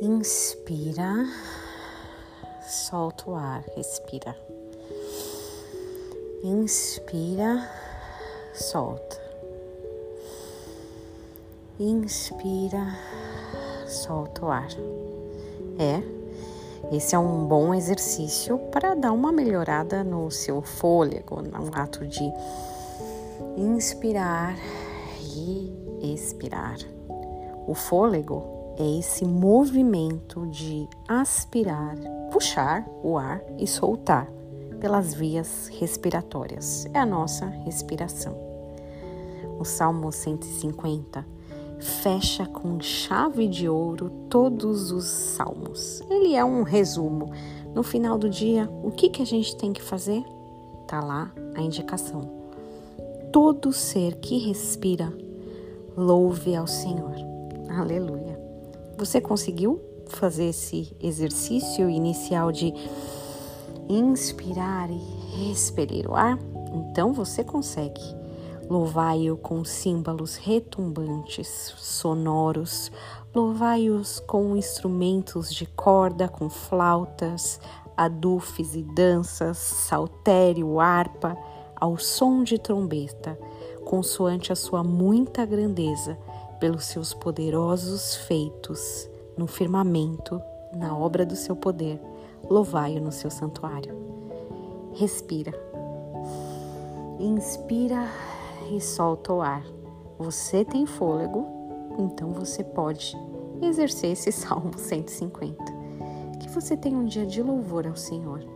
Inspira, solta o ar, respira. Inspira, solta. Inspira, solta o ar. É, esse é um bom exercício para dar uma melhorada no seu fôlego, um ato de inspirar e expirar. O fôlego é esse movimento de aspirar, puxar o ar e soltar pelas vias respiratórias. É a nossa respiração. O Salmo 150 fecha com chave de ouro todos os salmos. Ele é um resumo. No final do dia, o que, que a gente tem que fazer? Tá lá a indicação. Todo ser que respira, louve ao Senhor. Aleluia. Você conseguiu fazer esse exercício inicial de inspirar e expelir o ar? Então você consegue. Louvai-o com símbolos retumbantes, sonoros. Louvai-os com instrumentos de corda, com flautas, adufes e danças, saltério, harpa, ao som de trombeta, consoante a sua muita grandeza pelos seus poderosos feitos no firmamento, na obra do seu poder. Louvai-o no seu santuário. Respira. Inspira e solta o ar. Você tem fôlego, então você pode exercer esse Salmo 150. Que você tenha um dia de louvor ao Senhor